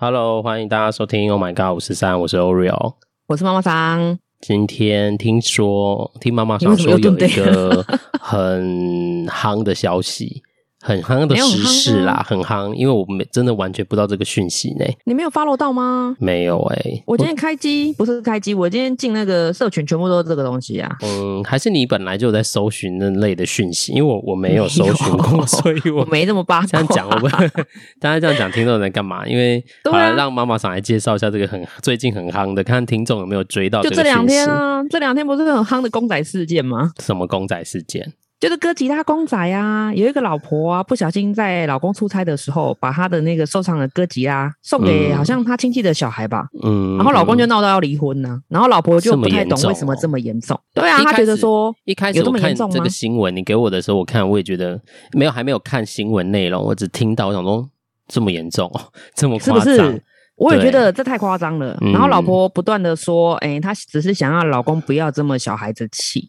Hello，欢迎大家收听。Oh my god，五十三，我是 Oreo，我是妈妈桑。今天听说，听妈妈桑说有一个很夯的消息。很夯的时事啦，很夯，因为我没真的完全不知道这个讯息呢。你没有 follow 到吗？没有哎、欸，我今天开机不是开机，我今天进那个社群，全部都是这个东西啊。嗯，还是你本来就有在搜寻那类的讯息，因为我我没有搜寻过，所以我，我没这么八卦。这样讲，我们大家这样讲，听众在干嘛？因为 好来让妈妈上来介绍一下这个很最近很夯的，看听众有没有追到。就这两天啊，这两天不是很夯的公仔事件吗？什么公仔事件？就是哥吉拉公仔啊，有一个老婆啊，不小心在老公出差的时候，把她的那个收藏的哥吉拉送给好像她亲戚的小孩吧，嗯，然后老公就闹到要离婚呢、啊，然后老婆就不太懂为什么这么严重，重，对啊，他觉得说一开始有这么严重吗？这个新闻你给我的时候，我看我也觉得没有，还没有看新闻内容，我只听到我想说这么严重，这么夸张，是不是？我也觉得这太夸张了。然后老婆不断的说，哎、欸，她只是想要老公不要这么小孩子气。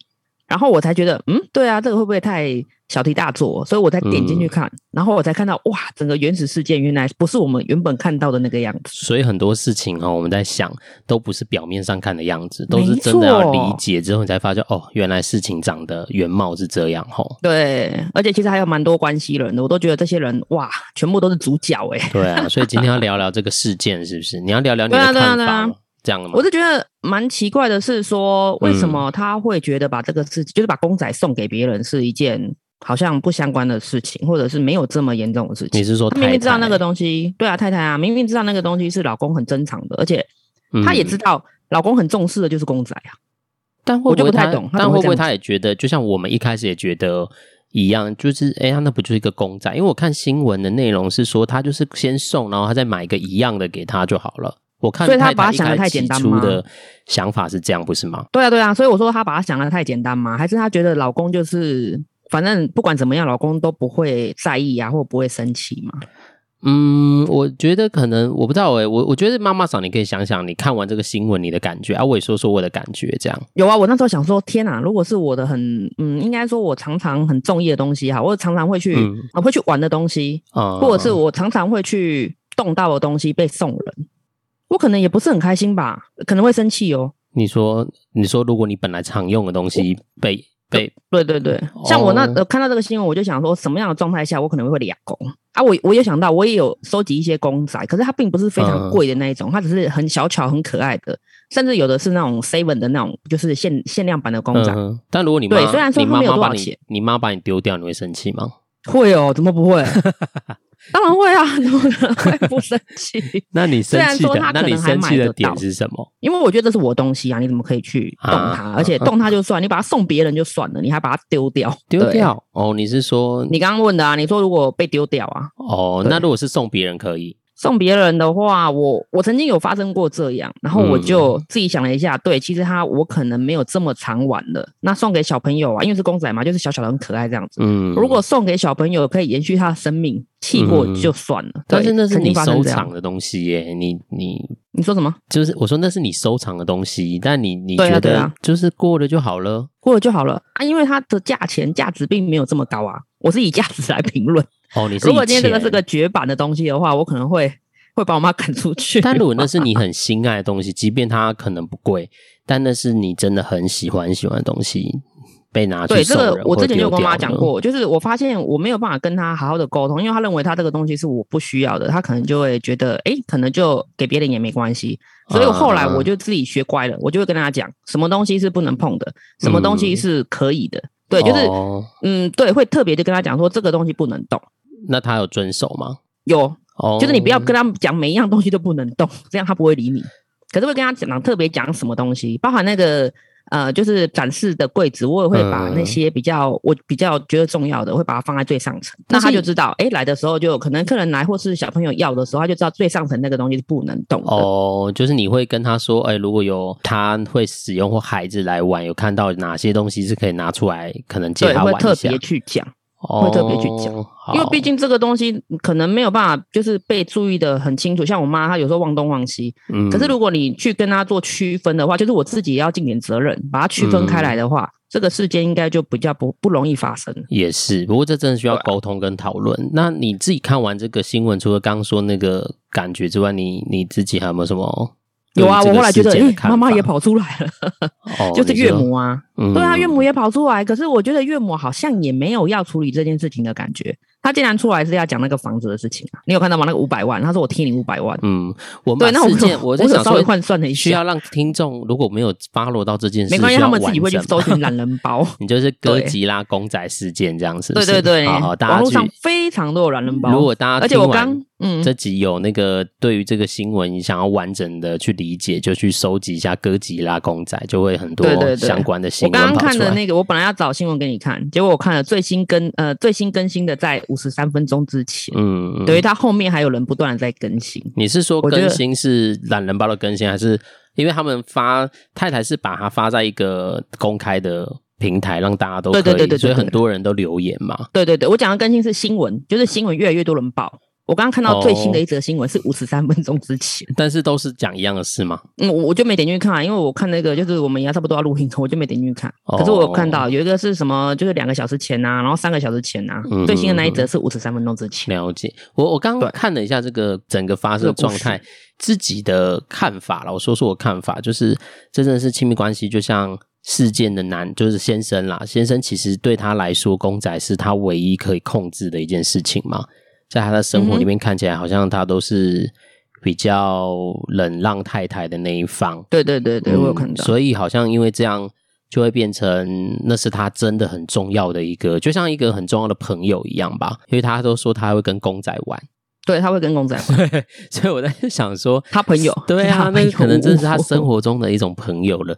然后我才觉得，嗯，对啊，这个会不会太小题大做？所以我才点进去看，嗯，然后我才看到，哇，整个原始事件原来不是我们原本看到的那个样子。所以很多事情哈，哦，我们在想，都不是表面上看的样子，都是真的要理解之后，你才发现，哦，原来事情长的原貌是这样哈，哦。对，而且其实还有蛮多关系人的，我都觉得这些人，哇，全部都是主角哎。对啊，所以今天要聊聊这个事件，是不是？你要聊聊你的 看法。对啊对啊对啊这样的吗？我是觉得蛮奇怪的，是说为什么他会觉得把这个事情，嗯、就是把公仔送给别人是一件好像不相关的事情，或者是没有这么严重的事情？你是说太太明明知道那个东西？对啊，太太啊，明明知道那个东西是老公很珍藏的，而且他也知道老公很重视的就是公仔啊。但会不会他，我就不太懂，但会不会他也觉得，就像我们一开始也觉得一样，就是哎，他那不就是一个公仔？因为我看新闻的内容是说，他就是先送，然后他再买一个一样的给他就好了。我看，所以他把他想的太简单吗？的想法是这样，不是吗？对啊，对啊，所以我说他把他想的太简单吗？还是他觉得老公就是反正不管怎么样，老公都不会在意啊，或不会生气嘛？嗯，我觉得可能我不知道哎、欸，我我觉得妈妈桑，你可以想想，你看完这个新闻你的感觉啊，我也说说我的感觉，这样有啊。我那时候想说，天哪，如果是我的很嗯，应该说我常常很中意的东西哈，我常常会去、嗯、会去玩的东西啊、嗯，或者是我常常会去动到的东西被送人。我可能也不是很开心吧，可能会生气哦。你说，你说，如果你本来常用的东西被被，对对对，像我那、哦、看到这个新闻，我就想说，什么样的状态下我可能会俩公啊？我我也想到，我也有收集一些公仔，可是它并不是非常贵的那一种、嗯，它只是很小巧、很可爱的，甚至有的是那种 seven 的那种，就是限限量版的公仔。嗯、但如果你妈对，虽然说它没有多少钱，你妈把你丢掉，你会生气吗？会哦，怎么不会？当然会啊，怎么可能会不生气？那你生气的，那你生气的点是什么？因为我觉得这是我东西啊，你怎么可以去动它？啊、而且动它就算，你把它送别人就算了，你还把它丢掉？丢掉？哦，你是说你刚刚问的啊？你说如果被丢掉啊？哦，那如果是送别人可以？送别人的话，我我曾经有发生过这样，然后我就自己想了一下，嗯、对，其实他我可能没有这么常玩的。那送给小朋友啊，因为是公仔嘛，就是小小的很可爱这样子。嗯，如果送给小朋友可以延续他的生命，气过就算了。嗯、但是那是你收藏的东西耶，你你你说什么？就是我说那是你收藏的东西，但你你觉得就是过了就好了，过了就好了啊，因为它的价钱价值并没有这么高啊。我是以价值来评论。哦，你是如果今天这个是个绝版的东西的话，我可能会会把我妈赶出去。但如果那是你很心爱的东西，即便它可能不贵，但那是你真的很喜欢很喜欢的东西，被拿去。对，这个我之前就有跟我妈讲过，就是我发现我没有办法跟她好好的沟通，因为她认为她这个东西是我不需要的，她可能就会觉得，哎，可能就给别人也没关系。所以我后来我就自己学乖了，我就会跟她讲，什么东西是不能碰的，什么东西是可以的。嗯对，就是、哦，嗯，对，会特别的跟她讲说这个东西不能动。那他有遵守吗？有，哦，就是你不要跟他讲每一样东西都不能动，这样他不会理你。可是会跟他讲特别讲什么东西，包含那个。呃，就是展示的柜子，我也会把那些比较、嗯、我比较觉得重要的，会把它放在最上层。那他就知道，哎、欸，来的时候就可能客人来或是小朋友要的时候，他就知道最上层那个东西是不能动的。哦，就是你会跟他说，哎、欸，如果有他会使用或孩子来玩，有看到哪些东西是可以拿出来，可能借他玩一下。会特别去讲。会特别去讲，哦、因为毕竟这个东西可能没有办法就是被注意的很清楚。像我妈，她有时候忘东忘西。嗯。可是如果你去跟她做区分的话，就是我自己也要尽点责任，把它区分开来的话，嗯、这个事件应该就比较不不容易发生。也是，不过这真的需要沟通跟讨论。啊、那你自己看完这个新闻，除了刚刚说那个感觉之外，你你自己还有没有什么？有啊，我后来觉得，诶，妈妈也跑出来了，哦、就是岳母啊，嗯、对啊，岳母也跑出来。可是我觉得岳母好像也没有要处理这件事情的感觉。他竟然出来是要讲那个房子的事情啊？你有看到吗？那个五百万，他说我贴你五百万。嗯，我对那我我在想稍微换算了一下，需要让听众如果没有 follow 到这件事，没关系，他们自己会去搜寻懒人包。你就是哥吉拉公仔事件这样子，对对对，好，大家网络上非常多懒人包。如果大家而且我刚嗯这集有那个对于这个新闻你想要完整的去理解，就去收集一下哥吉拉公仔，就会很多相关的新闻。我刚刚看的那个，我本来要找新闻给你看，结果我看了最新更呃最新更新的在五十三分钟。之前，嗯，等于它后面还有人不断的在更新。你是说更新是懒人包的更新，还是因为他们发太太是把它发在一个公开的平台，让大家都可以，对对对对对，所以很多人都留言嘛。对对对，我讲的更新是新闻，就是新闻越来越多人报。我刚刚看到最新的一则新闻是五十三分钟之前，哦，但是都是讲一样的事吗？嗯，我就没点进去看，啊，因为我看那个就是我们也要差不多要录音，我就没点进去看。哦，可是我有看到有一个是什么，就是两个小时前啊，然后三个小时前啊，最新的那一则是五十三分钟之前。了解，我我刚刚看了一下这个整个发射状态，自己的看法了。我说说我看法，就是这真的是亲密关系，就像事件的男就是先生啦，先生其实对他来说，公仔是他唯一可以控制的一件事情嘛。在他的生活里面，看起来好像他都是比较冷让太太的那一方。对对对对，嗯、我有看到。所以好像因为这样，就会变成那是他真的很重要的一个，就像一个很重要的朋友一样吧。因为他都说他会跟公仔玩，对，他会跟公仔玩。所以我在想说，他朋友，对啊，那可能真是他生活中的一种朋友了。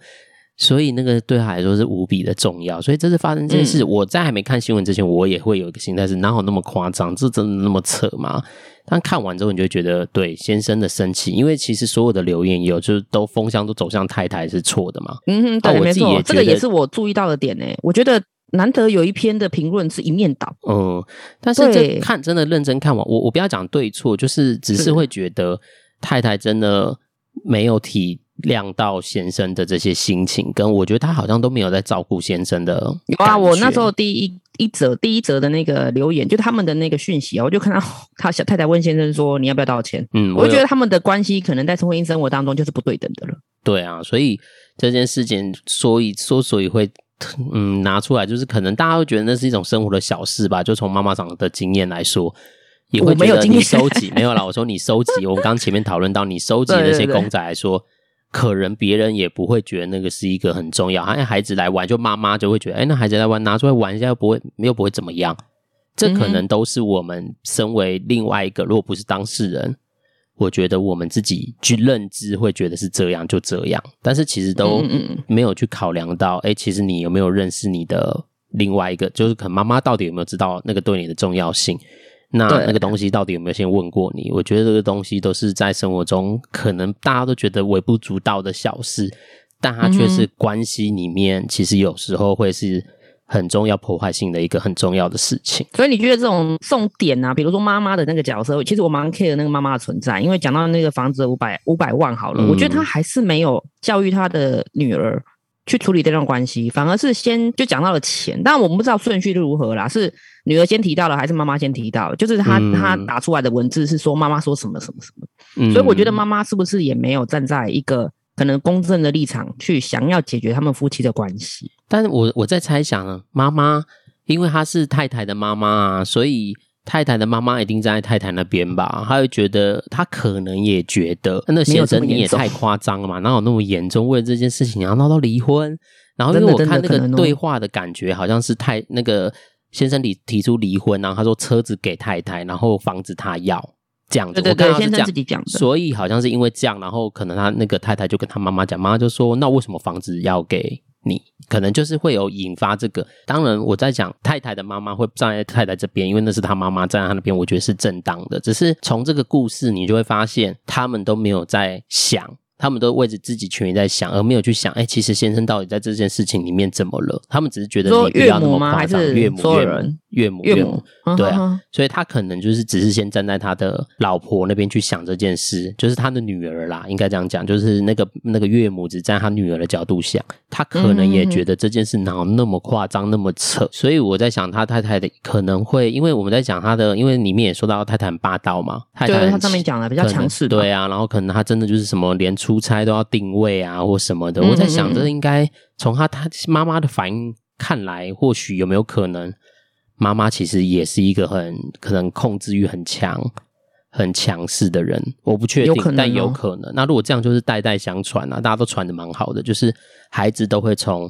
所以那个对他来说是无比的重要，所以这次发生这件事，嗯、我在还没看新闻之前，我也会有一个心态是哪有那么夸张？这真的那么扯吗？但看完之后，你就觉得对先生的生气，因为其实所有的留言也有，就是都风向都走向太太是错的嘛。嗯哼，对，没错，这个也是我注意到的点呢。我觉得难得有一篇的评论是一面倒。嗯，但是这看真的认真看完，我我不要讲对错，就是只是会觉得太太真的没有体。亮到先生的这些心情，跟我觉得他好像都没有在照顾先生的。有啊，我那时候第一一则第一则的那个留言，就他们的那个讯息啊，我 就看到他小太太问先生说：“你要不要道歉？”嗯，我，就觉得他们的关系可能在婚姻生活当中就是不对等的了。对啊，所以这件事情，所以说所以会嗯拿出来，就是可能大家会觉得那是一种生活的小事吧。就从妈妈长的经验来说，也会觉得你收集没有啦。我说你收集，我们刚前面讨论到你收集那些 公仔来说。可能别人也不会觉得那个是一个很重要，哎，孩子来玩，就妈妈就会觉得，哎，那孩子来玩，拿出来玩一下又不会，又不会怎么样。这可能都是我们身为另外一个，如果不是当事人，我觉得我们自己去认知会觉得是这样就这样，但是其实都没有去考量到，哎，其实你有没有认识你的另外一个，就是可能妈妈到底有没有知道那个对你的重要性。那那个东西到底有没有先问过你？我觉得这个东西都是在生活中可能大家都觉得微不足道的小事，但它却是关系里面其实有时候会是很重要、破坏性的一个很重要的事情。所以你觉得这种送点啊，比如说妈妈的那个角色，其实我蛮 care 那个妈妈的存在，因为讲到那个房子五百五百万好了，嗯、我觉得他还是没有教育他的女儿。去处理这段关系，反而是先就讲到了钱，但我们不知道顺序是如何啦，是女儿先提到了，还是妈妈先提到？就是他、嗯、打出来的文字是说妈妈说什么什么什么，嗯、所以我觉得妈妈是不是也没有站在一个可能公正的立场去想要解决他们夫妻的关系？但是我我在猜想呢，妈妈因为她是太太的妈妈啊，所以。太太的妈妈一定站在太太那边吧？她会觉得，她可能也觉得，那先生你也太夸张了嘛？哪有那么严重？为了这件事情，你要闹到离婚？然后因为我看那个对话的感觉，好像是太那个先生提提出离婚，然后他说车子给太太，然后房子他要这样子。对对对，先生自己讲的。所以好像是因为这样，然后可能他那个太太就跟他妈妈讲，妈妈就说：“那为什么房子要给？”你可能就是会有引发这个，当然我在讲太太的妈妈会站在太太这边，因为那是她妈妈站在她那边，我觉得是正当的。只是从这个故事，你就会发现他们都没有在想，他们都为着自己权益在想，而没有去想，哎，其实先生到底在这件事情里面怎么了？他们只是觉得你不要那么夸张，岳母，岳母，岳母，岳母，对啊，所以他可能就是只是先站在他的老婆那边去想这件事，就是他的女儿啦，应该这样讲，就是那个那个岳母只站在他女儿的角度想，他可能也觉得这件事哪有那么夸张，那么扯，所以我在想他太太的可能会，因为我们在讲他的，因为里面也说到太太很霸道嘛，太太他上面讲的比较强势，对啊，然后可能他真的就是什么连出差都要定位啊或什么的，我在想这应该从他他妈妈的反应看来，或许有没有可能？妈妈其实也是一个很可能控制欲很强、很强势的人，我不确定，有但有可能。那如果这样，就是代代相传啊，大家都传的蛮好的，就是孩子都会从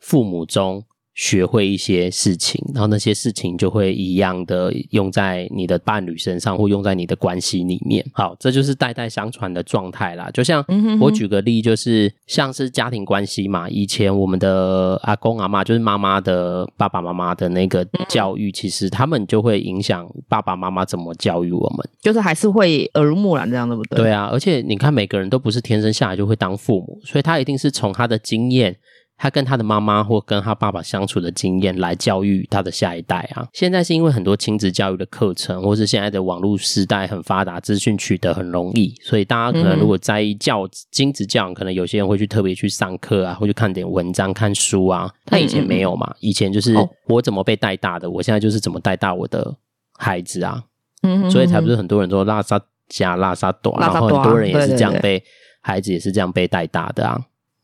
父母中。学会一些事情，然后那些事情就会一样的用在你的伴侣身上，或用在你的关系里面。好，这就是代代相传的状态啦。就像我举个例，就是像是家庭关系嘛，以前我们的阿公阿妈，就是妈妈的爸爸妈妈的那个教育，其实他们就会影响爸爸妈妈怎么教育我们，就是还是会耳濡目染这样，对不对？对啊，而且你看，每个人都不是天生下来就会当父母，所以他一定是从他的经验。他跟他的妈妈或跟他爸爸相处的经验来教育他的下一代啊。现在是因为很多亲子教育的课程，或是现在的网络时代很发达，资讯取得很容易，所以大家可能如果在意教亲子教养，可能有些人会去特别去上课啊，会去看点文章、看书啊。他以前没有嘛，以前就是我怎么被带大的，我现在就是怎么带大我的孩子啊。嗯，所以才不是很多人说拉萨加拉萨短，然后很多人也是这样被孩子也是这样被带大的啊。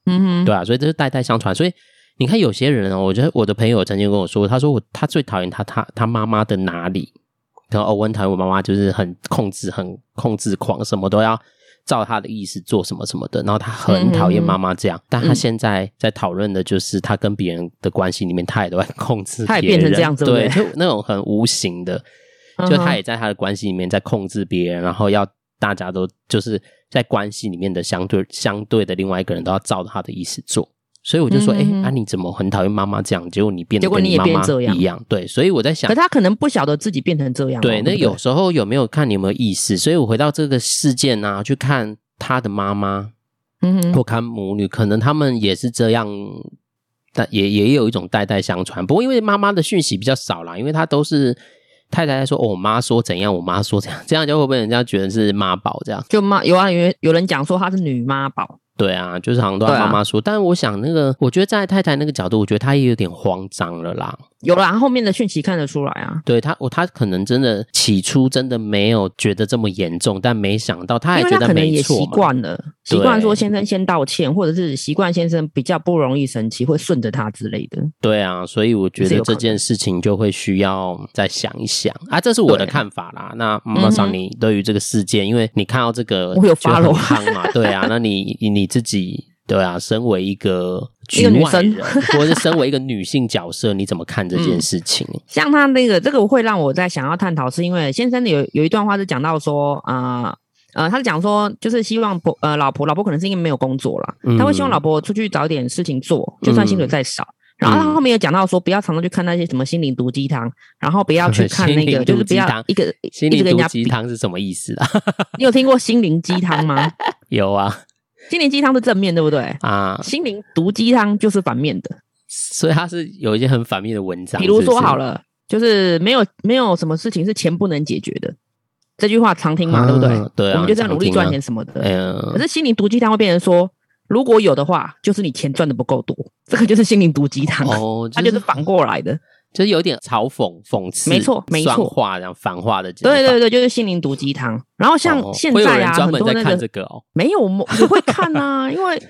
嗯哼，对啊，所以这是代代相传。所以你看，有些人哦，我觉得我的朋友曾经跟我说，他说我他最讨厌他他他妈妈的哪里？然后我很讨厌我妈妈，就是很控制、很控制狂，什么都要照他的意思做，什么什么的。然后他很讨厌妈妈这样，嗯、但他现在在讨论的就是他跟别人的关系里面，他也都在控制别人，他也变成这样子，对，就那种很无形的，就他也在他的关系里面在控制别人，然后要大家都就是。在关系里面的相对相对的另外一个人都要照他的意思做，所以我就说，哎、嗯欸，啊，你怎么很讨厌妈妈这样？结果你变得跟你妈妈一样，对，所以我在想，可他可能不晓得自己变成这样。对，那有时候有没有看你有没有意识？所以我回到这个事件啊，去看他的妈妈，嗯，或看母女，可能他们也是这样，但也也有一种代代相传。不过因为妈妈的讯息比较少啦，因为她都是。太太在说：“哦，我妈说怎样，我妈说怎样，这样就会不会人家觉得是妈宝这样？就妈有啊，有有人讲说她是女妈宝。”对啊，就是好像都要妈妈说，啊、但是我想那个，我觉得在太太那个角度，我觉得她也有点慌张了啦。有啦，后面的讯息看得出来啊。对他，我她可能真的起初真的没有觉得这么严重，但没想到他也觉得没错，习惯了，习惯说先生先道歉，或者是习惯先生比较不容易生气，会顺着他之类的。对啊，所以我觉得这件事情就会需要再想一想啊，这是我的看法啦。那妈妈桑，你对于这个事件，因为你看到这个我有发了嘛？对啊，那你你自己。对啊，身为一个局外人，一个女生或者是身为一个女性角色，你怎么看这件事情？嗯、像他那个，这个会让我在想要探讨，是因为先生有有一段话是讲到说，啊呃，呃，他是讲说，就是希望婆呃老婆老婆可能是因为没有工作了，嗯、他会希望老婆出去找点事情做，就算薪水再少。嗯、然后他后面有讲到说，不要常常去看那些什么心灵毒鸡汤，然后不要去 看那个，就是不要一个心灵毒鸡汤是什么意思啊？你有听过心灵鸡汤吗？有啊。心灵鸡汤是正面，对不对？啊，心灵毒鸡汤就是反面的，所以它是有一些很反面的文章。比如说好了，就是没有没有什么事情是钱不能解决的，这句话常听嘛，对不对？对，我们就这样努力赚钱什么的。嗯，可是心灵毒鸡汤会变成说，如果有的话，就是你钱赚的不够多，这个就是心灵毒鸡汤哦，它就是反过来的。就是有点嘲讽、讽刺，没错，没错，双话这样反话的。对对对，就是心灵毒鸡汤。然后像现在啊，很多那个没有，我会看啊，因为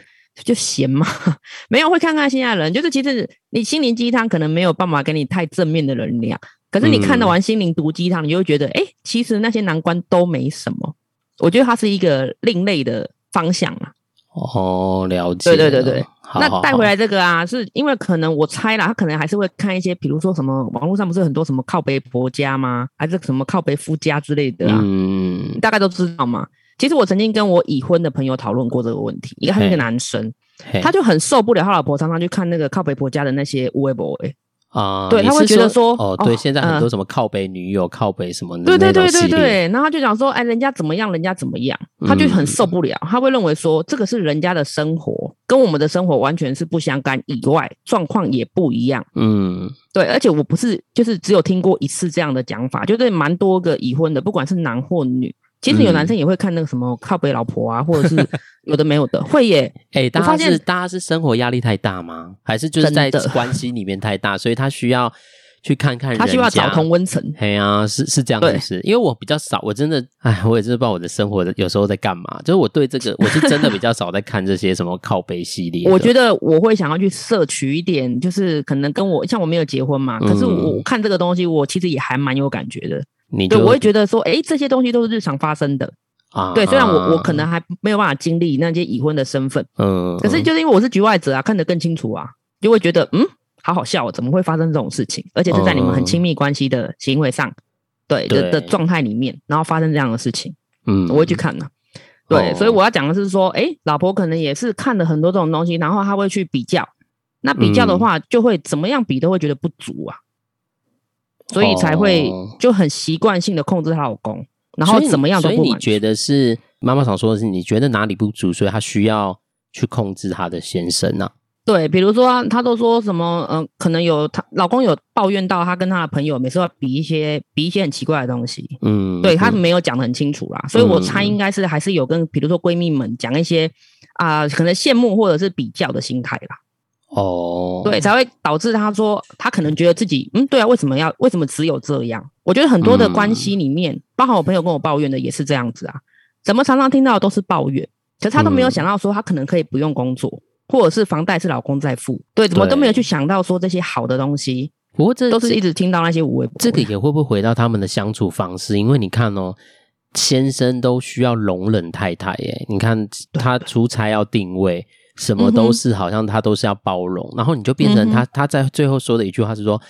就闲嘛，没有会看看现在人。就是其实你心灵鸡汤可能没有办法给你太正面的能量，可是你看到完心灵毒鸡汤，你就会觉得，哎，其实那些难关都没什么。我觉得它是一个另类的方向啊。哦，了解。对对对对。那带回来这个啊，是因为可能我猜啦，他可能还是会看一些，比如说什么网络上不是很多什么靠北婆家吗？还是什么靠北夫家之类的啊？嗯，大概都知道嘛。其实我曾经跟我已婚的朋友讨论过这个问题，一个他是一个男生，他就很受不了他老婆常常去看那个靠北婆家的那些微博诶。啊，对，他会觉得说，哦，对，现在很多什么靠北女友、靠北什么的，对对对对对，然后他就讲说，哎，人家怎么样，人家怎么样，他就很受不了，他会认为说，这个是人家的生活。跟我们的生活完全是不相干，以外状况也不一样。嗯，对，而且我不是就是只有听过一次这样的讲法，就对蛮多个已婚的，不管是男或女，其实有男生也会看那个什么靠北老婆啊，或者是 有的没有的，会耶。哎、欸，大家是大家是生活压力太大吗？还是就是在关系里面太大，所以他需要？去看看人家，他需要找同温层。哎呀，是是这样子，是因为我比较少，我真的，哎，我也是不知道我的生活的有时候在干嘛。就是我对这个，我是真的比较少在看这些什么靠背系列。我觉得我会想要去摄取一点，就是可能跟我像我没有结婚嘛，可是我看这个东西，我其实也还蛮有感觉的。你对，我会觉得说，哎，这些东西都是日常发生的啊。对，虽然我我可能还没有办法经历那些已婚的身份，嗯，可是就是因为我是局外者啊，看得更清楚啊，就会觉得嗯。好好笑哦，怎么会发生这种事情？而且是在你们很亲密关系的行为上，嗯、对的的状态里面，然后发生这样的事情，嗯，我会去看的。对，哦、所以我要讲的是说，哎，老婆可能也是看了很多这种东西，然后她会去比较。那比较的话，就会怎么样比都会觉得不足啊，嗯、所以才会就很习惯性的控制她老公，然后怎么样都不满。所以你觉得是妈妈想说的是，你觉得哪里不足，所以她需要去控制她的先生呢、啊？对，比如说她都说什么，嗯、呃，可能有她老公有抱怨到，她跟她的朋友每次要比一些比一些很奇怪的东西，嗯，对她没有讲的很清楚啦，嗯、所以我猜应该是还是有跟比如说闺蜜们讲一些啊、呃，可能羡慕或者是比较的心态啦，哦，对，才会导致他说他可能觉得自己，嗯，对啊，为什么要为什么只有这样？我觉得很多的关系里面，嗯、包含我朋友跟我抱怨的也是这样子啊，怎么常常听到的都是抱怨，可是他都没有想到说他可能可以不用工作。或者是房贷是老公在付，对，怎么都没有去想到说这些好的东西。不过这都是一直听到那些无谓。这个也会不会回到他们的相处方式？因为你看哦，先生都需要容忍太太，耶。你看他出差要定位，什么都是好像他都是要包容，然后你就变成他他在最后说的一句话是说。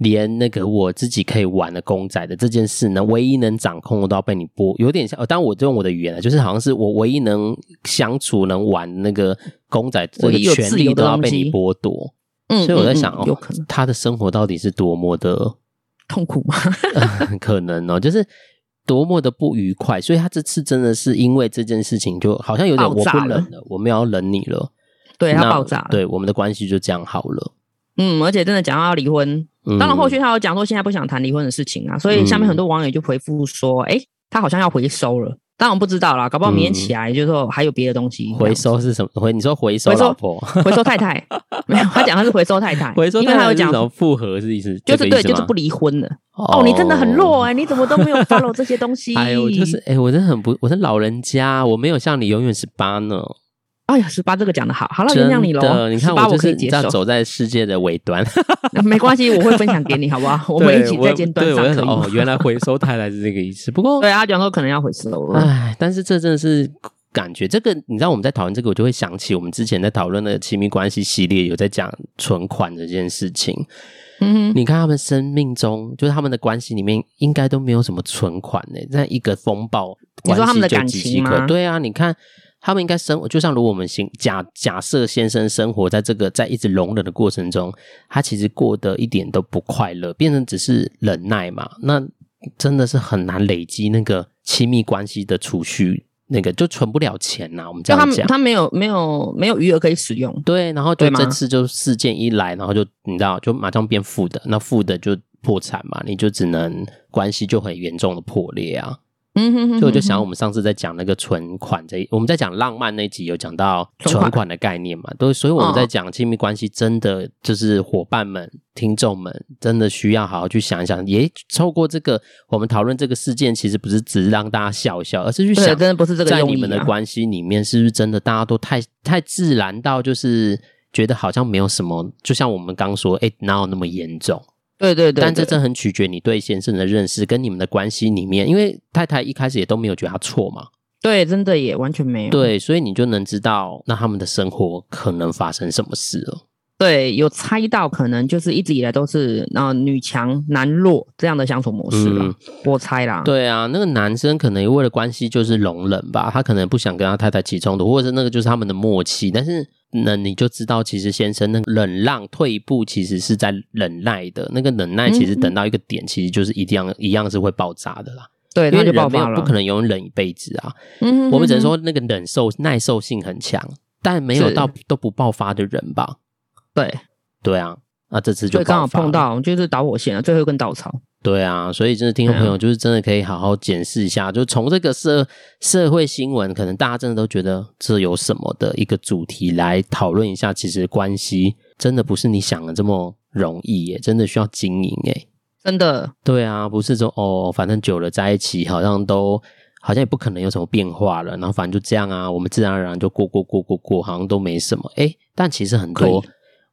连那个我自己可以玩的公仔的这件事呢，唯一能掌控的都要被你剥，有点像。当然，我就用我的语言了，就是好像是我唯一能相处、能玩那个公仔这个权利都要被你剥夺。嗯，所以我在想哦，有可能他的生活到底是多么的痛苦吗？可能哦，就是多么的不愉快。所以他这次真的是因为这件事情，就好像有点我不忍了，我们要忍你了。对，他爆炸了。对，我们的关系就这样好了。嗯，而且真的讲到要离婚。当然，后续他有讲说现在不想谈离婚的事情啊，所以下面很多网友就回复说：“哎、嗯，他好像要回收了。”当然我不知道啦，搞不好明天起来就是说还有别的东西。回收是什么？回你说回收老婆？回收，回收太太？没有，他讲他是回收太太。回收太太，因为他有讲什么复合是意思？就是对，就是不离婚了。哦，哦，你真的很弱哎、欸，你怎么都没有 follow 这些东西？哎呦，就是哎、欸，我真的很不，我是老人家，我没有像你永远十八呢。哎呀，十八这个讲的好，好了，原谅你喽。你看我就是你知道走在世界的尾端，没关系，我会分享给你，好不好？我们一起在尖端上可以。哦，原来回收太来是这个意思。不过，对啊，讲说可能要回收了。哎，但是这真的是感觉，这个你知道我们在讨论这个，我就会想起我们之前在讨论的亲密关系系列，有在讲存款这件事情。嗯哼，你看他们生命中，就是他们的关系里面，应该都没有什么存款呢。在一个风暴，你说他们的感情吗？对啊，你看。他们应该生活，就像如果我们先假假设先生生活在这个在一直容忍的过程中，他其实过得一点都不快乐，变成只是忍耐嘛，那真的是很难累积那个亲密关系的储蓄，那个就存不了钱呐。我们这样讲，他没有没有没有余额可以使用，对，然后就这次就事件一来，然后就你知道，就马上变负的，那负的就破产嘛，你就只能关系就很严重的破裂啊。嗯哼，所以我就想，我们上次在讲那个存款这一，我们在讲浪漫那集有讲到存款的概念嘛？对，所以我们在讲亲密关系，真的就是伙伴们、听众们，真的需要好好去想一想。也透过这个，我们讨论这个事件，其实不是只是让大家笑笑，而是去想，真的不是这个，在你们的关系里面，是不是真的大家都太太自然到，就是觉得好像没有什么，就像我们刚说，哎，哪有那么严重？对对对，但这真很取决你对先生的认识跟你们的关系里面，因为太太一开始也都没有觉得他错嘛。对，真的也完全没有。对，所以你就能知道那他们的生活可能发生什么事了。对，有猜到可能就是一直以来都是呃女强男弱这样的相处模式吧。嗯、我猜啦。对啊，那个男生可能为了关系就是容忍吧，他可能不想跟他太太起冲突，或者是那个就是他们的默契，但是。那你就知道，其实先生那个忍让退一步，其实是在忍耐的。那个忍耐，其实等到一个点，其实就是一定一样是会爆炸的啦。对，因为人没有不可能永远忍一辈子啊。嗯，我们只能说那个忍受耐受性很强。但没有到都不爆发的人吧？对，对啊，那这次就刚好碰到，就是导火线啊，最后一根稻草。对啊，所以真的听众朋友，就是真的可以好好检视一下，嗯、就从这个社社会新闻，可能大家真的都觉得这有什么的一个主题来讨论一下，其实关系真的不是你想的这么容易耶，真的需要经营耶，真的。对啊，不是说哦，反正久了在一起，好像都好像也不可能有什么变化了，然后反正就这样啊，我们自然而然就过过过过过，好像都没什么。诶，但其实很多。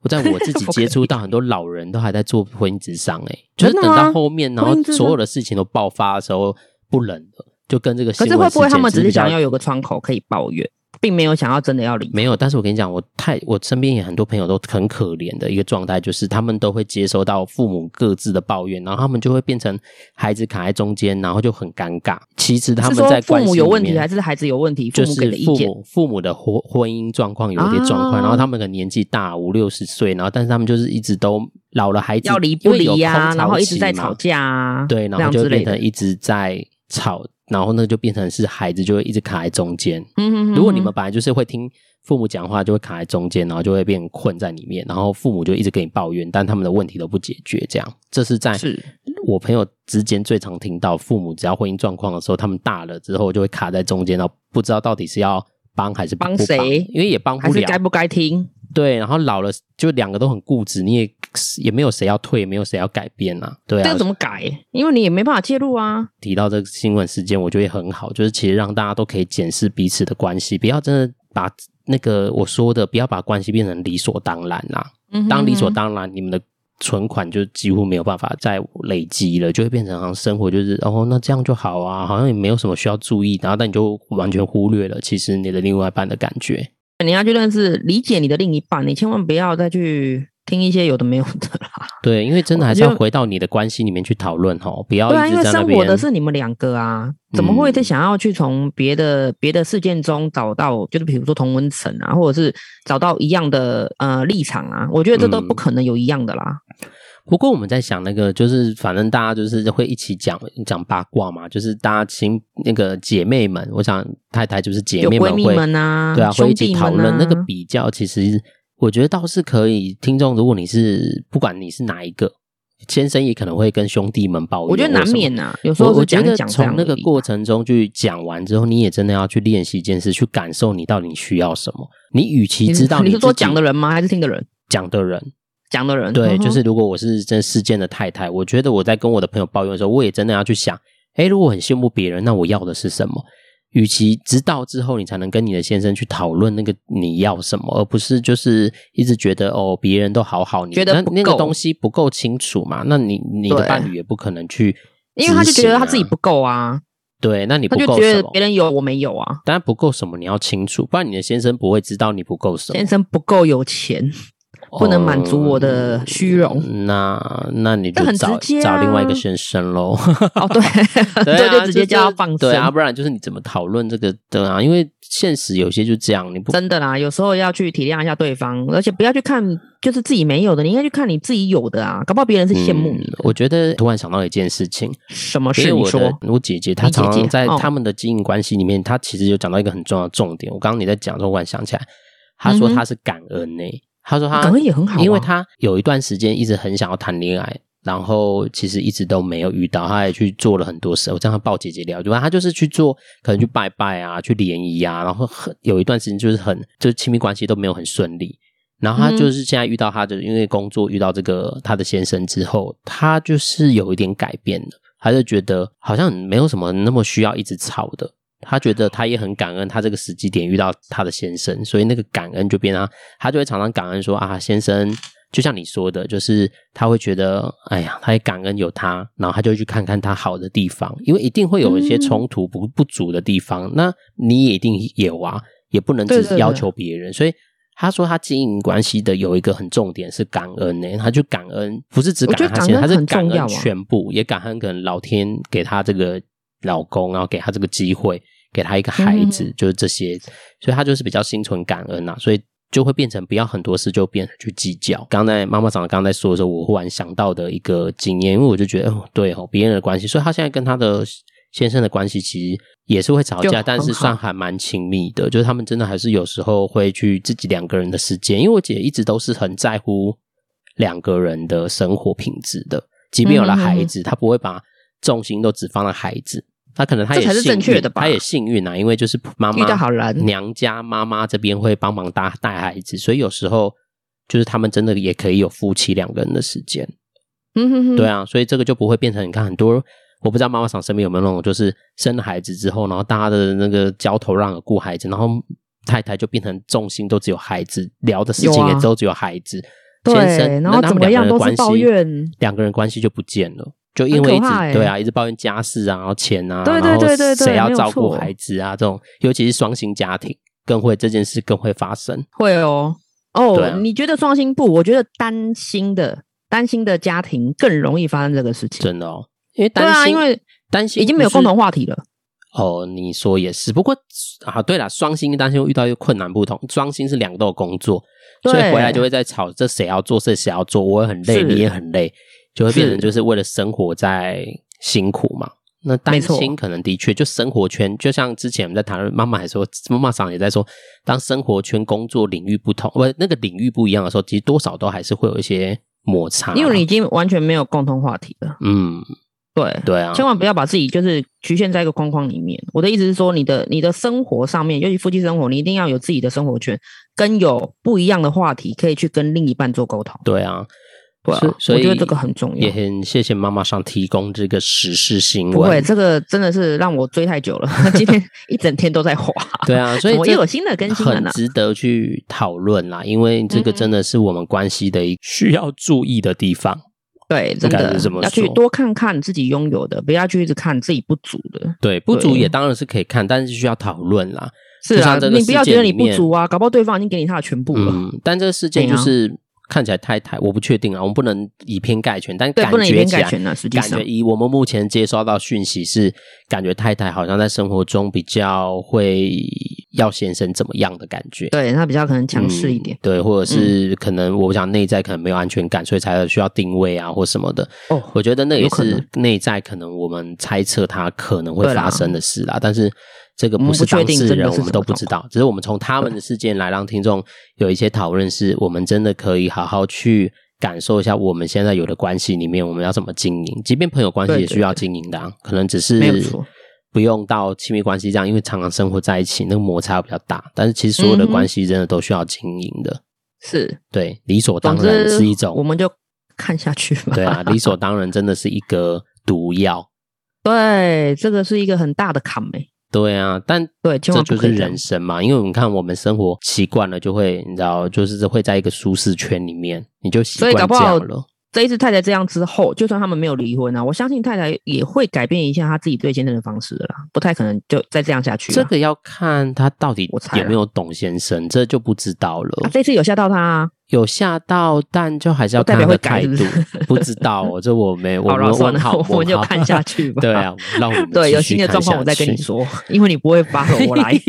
我在我自己 接触到很多老人都还在做婚姻之上，哎，就是等到后面，然后所有的事情都爆发的时候，不冷了，就跟这个。可是会不会他们只是想要有个窗口可以抱怨？并没有想要真的要离，没有。但是我跟你讲，我太我身边也很多朋友都很可怜的一个状态，就是他们都会接收到父母各自的抱怨，然后他们就会变成孩子卡在中间，然后就很尴尬。其实他们在关系，父母有问题还是孩子有问题？就是父母父母的婚婚姻状况有一些状况，然后他们可能年纪大五六十岁，然后但是他们就是一直都老了，孩子要离不离呀，然后一直在吵架啊，对，然后就变成一直在吵。然后呢，就变成是孩子就会一直卡在中间。嗯哼，如果你们本来就是会听父母讲话，就会卡在中间，然后就会变困在里面。然后父母就一直跟你抱怨，但他们的问题都不解决。这样，这是在我朋友之间最常听到，父母只要婚姻状况的时候，他们大了之后就会卡在中间，然后不知道到底是要帮还是不帮谁，因为也帮不了，该不该听？对，然后老了就两个都很固执，你也也没有谁要退，没有谁要改变啊。对啊，这个怎么改？因为你也没办法介入啊。提到这个新闻事件，我觉得也很好，就是其实让大家都可以检视彼此的关系，不要真的把那个我说的，不要把关系变成理所当然啦。嗯哼嗯哼，当理所当然，你们的存款就几乎没有办法再累积了，就会变成好像生活就是哦，那这样就好啊，好像也没有什么需要注意，然后但你就完全忽略了其实你的另外一半的感觉。你要去认识、理解你的另一半，你千万不要再去听一些有的没有的啦。对，因为真的还是要回到你的关系里面去讨论哈，不要一直在那边。对啊，因为生活的是你们两个啊，怎么会再想要去从别的、嗯、别的事件中找到，就是比如说同温层啊，或者是找到一样的呃立场啊？我觉得这都不可能有一样的啦。嗯不过我们在想那个，就是反正大家就是会一起讲讲八卦嘛，就是大家亲那个姐妹们，我想太太就是姐妹们会，啊，对啊，会一起讨论、啊、那个比较。其实我觉得倒是可以，听众，如果你是不管你是哪一个先生，也可能会跟兄弟们抱怨。我觉得难免呐、啊，有时候我觉得从那个过程中去讲完之后，你也真的要去练习一件事，去感受你到底需要什么。你与其知道你，你是说讲的人吗？还是听的人？讲的人。讲的人对，就是如果我是这事件的太太，我觉得我在跟我的朋友抱怨的时候，我也真的要去想，诶，如果很羡慕别人，那我要的是什么？与其知道之后你才能跟你的先生去讨论那个你要什么，而不是就是一直觉得哦，别人都好好，你觉得那那个东西不够清楚嘛？那你你的伴侣也不可能去、啊，因为他就觉得他自己不够啊。对，那你不够什么？他就觉得别人有我没有啊？当然不够什么，你要清楚，不然你的先生不会知道你不够什么。先生不够有钱。不能满足我的虚荣，那那你就找、啊、找另外一个先生喽。哦，对，对，啊、就直接叫他放生，对啊，不然就是你怎么讨论这个的啊？因为现实有些就这样，你不真的啦。有时候要去体谅一下对方，而且不要去看就是自己没有的，你应该去看你自己有的啊。搞不好别人是羡慕你的、嗯。我觉得突然想到一件事情，什么事？我说，我姐姐她常常在他们的经营关系里面，她其实有讲到一个很重要的重点。我刚刚你在讲的时候，我突然想起来，她说她是感恩呢、欸。他说他感恩也很好，因为他有一段时间一直很想要谈恋爱，然后其实一直都没有遇到，他也去做了很多事。我这样抱姐姐聊，就他就是去做，可能去拜拜啊，去联谊啊，然后很有一段时间就是很 就是亲密关系都没有很顺利。然后他就是现在遇到他的，因为工作遇到这个他的先生之后，他就是有一点改变了，他就觉得好像没有什么那么需要一直吵的。他觉得他也很感恩，他这个时机点遇到他的先生，所以那个感恩就变成他就会常常感恩说啊，先生就像你说的，就是他会觉得，哎呀，他也感恩有他，然后他就去看看他好的地方，因为一定会有一些冲突不不足的地方，那你也一定有啊，也不能只是要求别人，所以他说他经营关系的有一个很重点是感恩呢，他就感恩不是只感恩他先生，他是感恩全部，也感恩可能老天给他这个老公，然后给他这个机会。给他一个孩子，嗯、就是这些，所以他就是比较心存感恩呐、啊，所以就会变成不要很多事就变成去计较。刚才妈妈长刚才说的时候，我忽然想到的一个经验，因为我就觉得，哦，对哦，别人的关系，所以他现在跟他的先生的关系其实也是会吵架，但是算还蛮亲密的。就是他们真的还是有时候会去自己两个人的时间，因为我姐一直都是很在乎两个人的生活品质的，即便有了孩子，她、嗯、不会把重心都只放在孩子。她可能他也幸运，这才是正确的吧？他也幸运啊，因为就是妈妈遇到好人，娘家妈妈这边会帮忙带带孩子，所以有时候就是他们真的也可以有夫妻两个人的时间。嗯哼哼，对啊，所以这个就不会变成你看很多。我不知道妈妈桑身边有没有那种，就是生了孩子之后，然后大家的那个焦头烂额顾孩子，然后太太就变成重心都只有孩子，聊的事情也都只有孩子。啊、先生，然后怎么样都是抱怨，两个人关系就不见了，就因为一直、欸、对啊，一直抱怨家事啊，然后钱啊，对对对对对，谁要照顾孩子啊，这种尤其是双薪家庭更会这件事更会发生。会哦哦，啊、你觉得双薪不？我觉得单薪的单薪的家庭更容易发生这个事情，真的哦。因为担心，对啊，因为担心已经没有共同话题了。哦，你说也是。不过啊，对了，双薪担心会遇到一个困难不同。双薪是两个都有工作，所以回来就会在吵，这谁要做，这谁要做。我也很累，你也很累，就会变成就是为了生活在辛苦嘛。那担心可能的确就生活圈，就像之前我们在谈论，妈妈还说，妈妈桑也在说，当生活圈工作领域不同，不那个领域不一样的时候，其实多少都还是会有一些摩擦，因为你已经完全没有共同话题了。嗯。对对啊，千万不要把自己就是局限在一个框框里面。我的意思是说，你的你的生活上面，尤其夫妻生活，你一定要有自己的生活圈，跟有不一样的话题可以去跟另一半做沟通。对啊，对啊，所以我觉得这个很重要。也很谢谢妈妈上提供这个时事新闻。不会，这个真的是让我追太久了，今天 一整天都在滑。对啊，所以我又有新的更新了，很值得去讨论啦。因为这个真的是我们关系的一需要注意的地方。对，真的要去多看看自己拥有的，不要去一直看自己不足的。对，不足也当然是可以看，但是需要讨论啦。是啊，你不要觉得你不足啊，搞不好对方已经给你他的全部了。嗯，但这个事件就是。看起来太太，我不确定啊，我们不能以偏概全，但感觉起来，感觉以我们目前接收到讯息是，感觉太太好像在生活中比较会要先生怎么样的感觉，对，他比较可能强势一点，嗯，对，或者是可能我想内在可能没有安全感，嗯，所以才需要定位啊或什么的。哦，我觉得那也是内在可能我们猜测他可能会发生的事啦，但是。这个不是当事人，我们都不知道。只是我们从他们的事件来让听众有一些讨论，是我们真的可以好好去感受一下我们现在有的关系里面，我们要怎么经营。即便朋友关系也需要经营的啊，可能只是不用到亲密关系这样，因为常常生活在一起，那个摩擦比较大。但是其实所有的关系真的都需要经营的，是对，理所当然是一种，我们就看下去吧。对啊，理所当然真的是一个毒药。对，这个是一个很大的坎欸。对啊，但对，这就是人生嘛。因为我们看，我们生活习惯了，就会你知道，就是会在一个舒适圈里面，你就习惯这样了。这一次太太这样之后，就算他们没有离婚啊，我相信太太也会改变一下他自己对先生的方式的啦，不太可能就再这样下去。这个要看他到底有没有懂先生，这就不知道了。啊，这次有吓到他啊。有吓到，但就还是要看他的态度。不知道，我这我没，我们问好，我们就看下去吧。对啊，让我 们对有新的状况，我再跟你说。因为你不会发，我 来。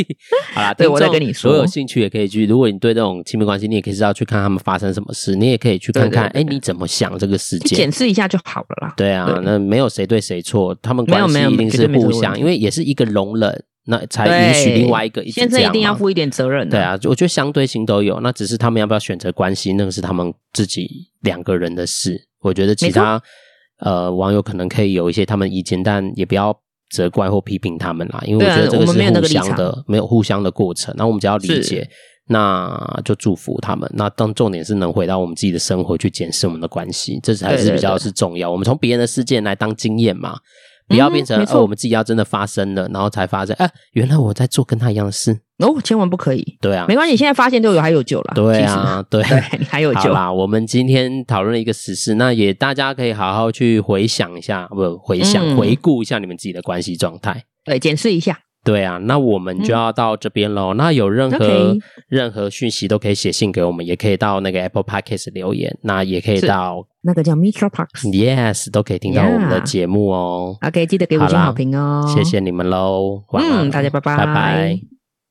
好啦，对我再跟你说。所有兴趣也可以去。如果你对这种亲密关系，你也可以知道去看他们发生什么事，你也可以去看看。哎，你怎么想这个事件？检视一下就好了啦。对啊，那没有谁对谁错，他们关系一定是互相，因为也是一个容忍。那才允许另外一个一定要负一点责任。对啊，我觉得相对性都有。那只是他们要不要选择关系，那个是他们自己两个人的事。我觉得其他呃网友可能可以有一些他们意见，但也不要责怪或批评他们啦。因为我觉得这个是互相的，没有互相的过程。那我们只要理解，那就祝福他们。那当重点是能回到我们自己的生活去检视我们的关系，这才是比较是重要。我们从别人的事件来当经验嘛。不要变成，哦，我们自己要真的发生了，然后才发现，哎，原来我在做跟他一样的事。哦，千万不可以。对啊，没关系，现在发现都有还有救了。对啊，对，你还有救。好啦，我们今天讨论了一个实事，那也大家可以好好去回想一下，不，回想回顾一下你们自己的关系状态，对，检视一下。对啊，那我们就要到这边喽。嗯、那有任何任何讯息都可以写信给我们，也可以到那个 Apple Podcast 留言。那也可以到那个叫 Metro Parks，Yes 都可以听到我们的节目哦。OK，记得给五星好评哦。谢谢你们喽，晚安，嗯，大家拜拜，拜拜。